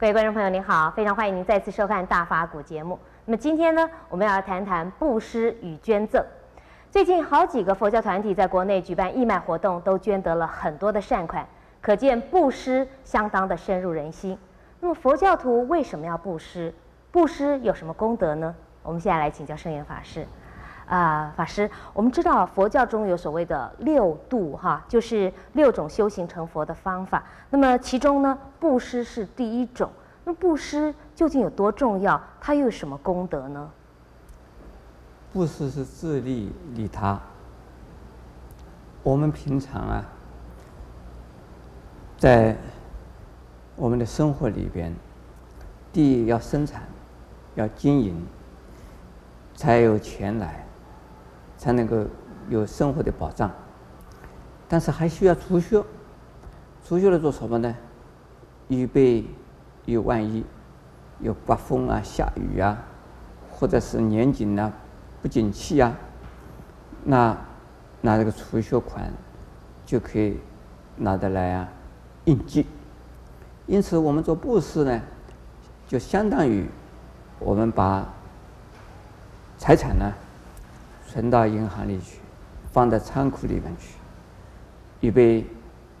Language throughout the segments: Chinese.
各位观众朋友，您好，非常欢迎您再次收看《大法古》节目。那么今天呢，我们要来谈谈布施与捐赠。最近好几个佛教团体在国内举办义卖活动，都捐得了很多的善款，可见布施相当的深入人心。那么佛教徒为什么要布施？布施有什么功德呢？我们现在来请教圣严法师。啊、法师，我们知道佛教中有所谓的六度哈，就是六种修行成佛的方法。那么其中呢，布施是第一种。那布施究竟有多重要？它又有什么功德呢？布施是自利利他。我们平常啊，在我们的生活里边，第一要生产，要经营，才有钱来。才能够有生活的保障，但是还需要储蓄。储蓄了做什么呢？预备有万一有刮风啊、下雨啊，或者是年景啊、不景气啊，那拿这个储蓄款就可以拿得来啊应急。因此，我们做布施呢，就相当于我们把财产呢。存到银行里去，放在仓库里面去，预备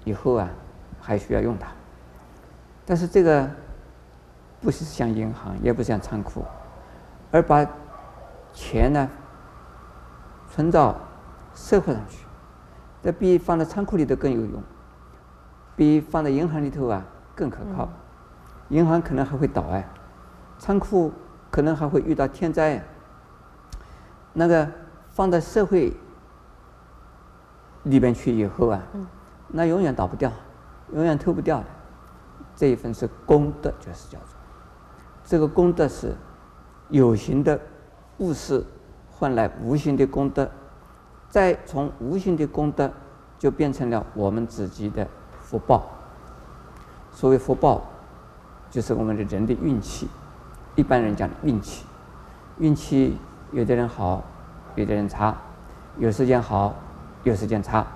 以后啊还需要用它。但是这个不是像银行，也不像仓库，而把钱呢存到社会上去，这比放在仓库里头更有用，比放在银行里头啊更可靠。银行可能还会倒哎，仓库可能还会遇到天灾，那个。放在社会里边去以后啊，那永远倒不掉，永远脱不掉的。这一份是功德，就是叫做这个功德是有形的物事换来无形的功德，再从无形的功德就变成了我们自己的福报。所谓福报，就是我们的人的运气，一般人讲的运气，运气有的人好。有的人差，有时间好，有时间差。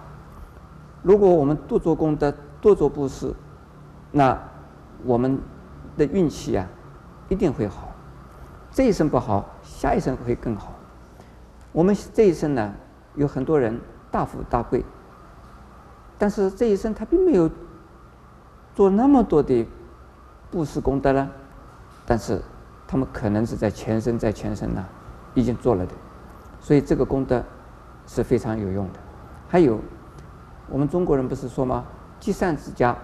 如果我们多做功德，多做布施，那我们的运气啊，一定会好。这一生不好，下一生会更好。我们这一生呢，有很多人大富大贵，但是这一生他并没有做那么多的布施功德了，但是他们可能是在前生在前生呢，已经做了的。所以这个功德是非常有用的。还有，我们中国人不是说吗？积善之家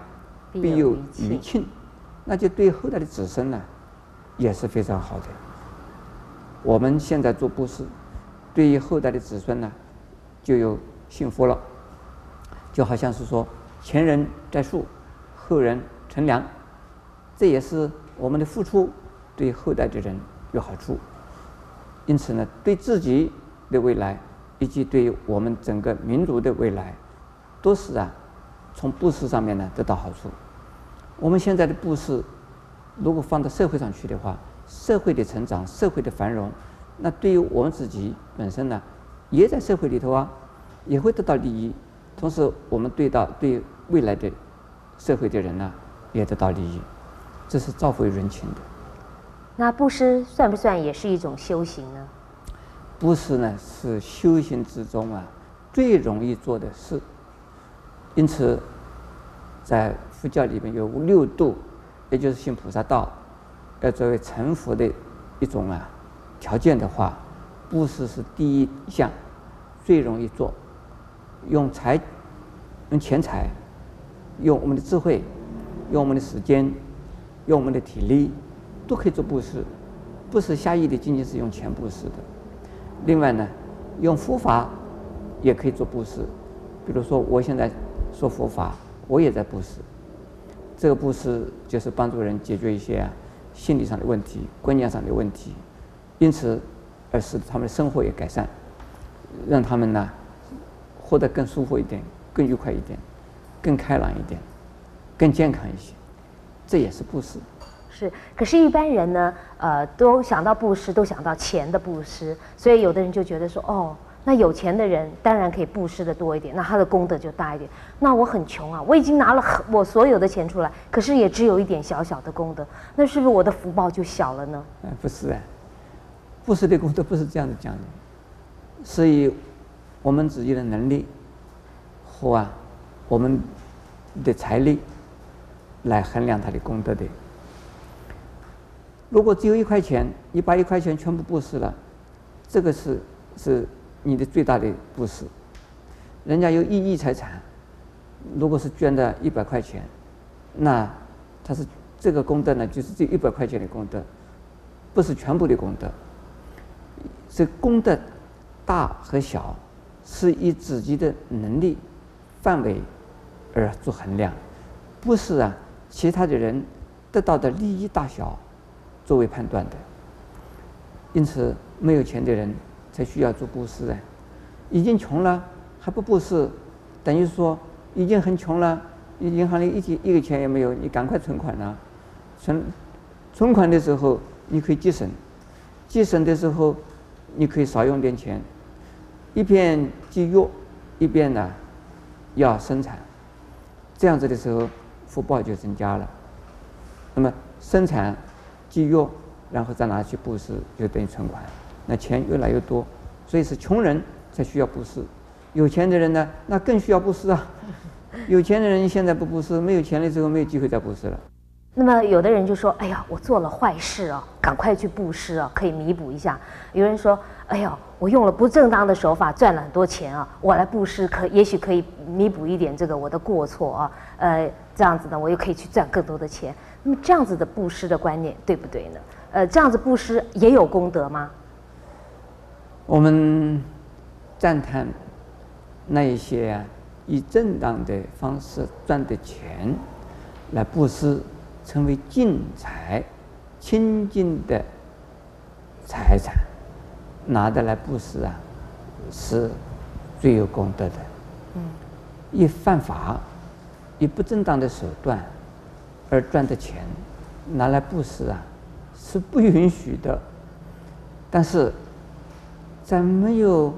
必有余庆，那就对后代的子孙呢也是非常好的。我们现在做布施，对于后代的子孙呢就有幸福了。就好像是说前人栽树，后人乘凉，这也是我们的付出对后代的人有好处。因此呢，对自己。的未来，以及对于我们整个民族的未来，都是啊，从布施上面呢得到好处。我们现在的布施，如果放到社会上去的话，社会的成长、社会的繁荣，那对于我们自己本身呢，也在社会里头啊，也会得到利益。同时，我们对到对未来的社会的人呢，也得到利益，这是造福于人群的。那布施算不算也是一种修行呢？布施呢，是修行之中啊最容易做的事，因此，在佛教里面有六度，也就是行菩萨道，要作为成佛的一种啊条件的话，布施是第一项，最容易做，用财，用钱财，用我们的智慧，用我们的时间，用我们的体力，都可以做布施，不是狭义的仅仅是用钱布施的。另外呢，用佛法也可以做布施，比如说我现在说佛法，我也在布施。这个布施就是帮助人解决一些心理上的问题、观念上的问题，因此而使他们的生活也改善，让他们呢活得更舒服一点、更愉快一点、更开朗一点、更健康一些，这也是布施。是，可是，一般人呢，呃，都想到布施，都想到钱的布施，所以有的人就觉得说，哦，那有钱的人当然可以布施的多一点，那他的功德就大一点。那我很穷啊，我已经拿了很我所有的钱出来，可是也只有一点小小的功德，那是不是我的福报就小了呢？哎，不是啊，布施的功德不是这样子讲的，是以我们自己的能力和啊我们的财力来衡量他的功德的。如果只有一块钱，你把一块钱全部布施了，这个是是。你的最大的布施，人家有一亿财产，如果是捐的一百块钱，那他是这个功德呢，就是这一百块钱的功德，不是全部的功德。这功德大和小，是以自己的能力范围而做衡量，不是啊其他的人得到的利益大小作为判断的。因此，没有钱的人。才需要做布施啊！已经穷了还不布施，等于说已经很穷了，银行里一点一个钱也没有，你赶快存款啊！存存款的时候你可以节省，节省的时候你可以少用点钱，一边节约一边呢要生产，这样子的时候福报就增加了。那么生产节约，然后再拿去布施，就等于存款。那钱越来越多，所以是穷人才需要布施，有钱的人呢，那更需要布施啊。有钱的人现在不布施，没有钱了之后没有机会再布施了。那么有的人就说：“哎呀，我做了坏事啊，赶快去布施啊，可以弥补一下。”有人说：“哎呀，我用了不正当的手法赚了很多钱啊，我来布施可也许可以弥补一点这个我的过错啊。呃，这样子呢，我又可以去赚更多的钱。那么这样子的布施的观念对不对呢？呃，这样子布施也有功德吗？”我们赞叹那一些啊，以正当的方式赚的钱来布施，成为净财、清净的财产，拿得来布施啊，是最有功德的。嗯，一犯法、以不正当的手段而赚的钱拿来布施啊，是不允许的。但是。在没有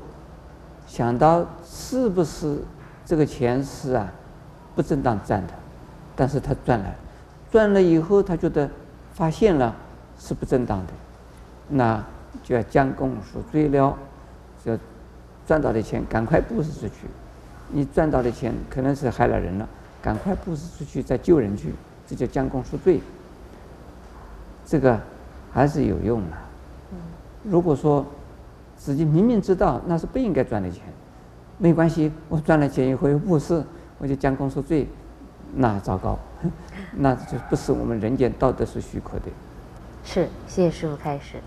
想到是不是这个钱是啊不正当赚的，但是他赚了，赚了以后他觉得发现了是不正当的，那就要将功赎罪了，就赚到的钱赶快布施出去。你赚到的钱可能是害了人了，赶快布施出去再救人去，这叫将功赎罪。这个还是有用的。如果说。自己明明知道那是不应该赚的钱，没关系，我赚了钱以后又布施，我就将功赎罪，那糟糕，那就不是我们人间道德所许可的。是，谢谢师傅开始。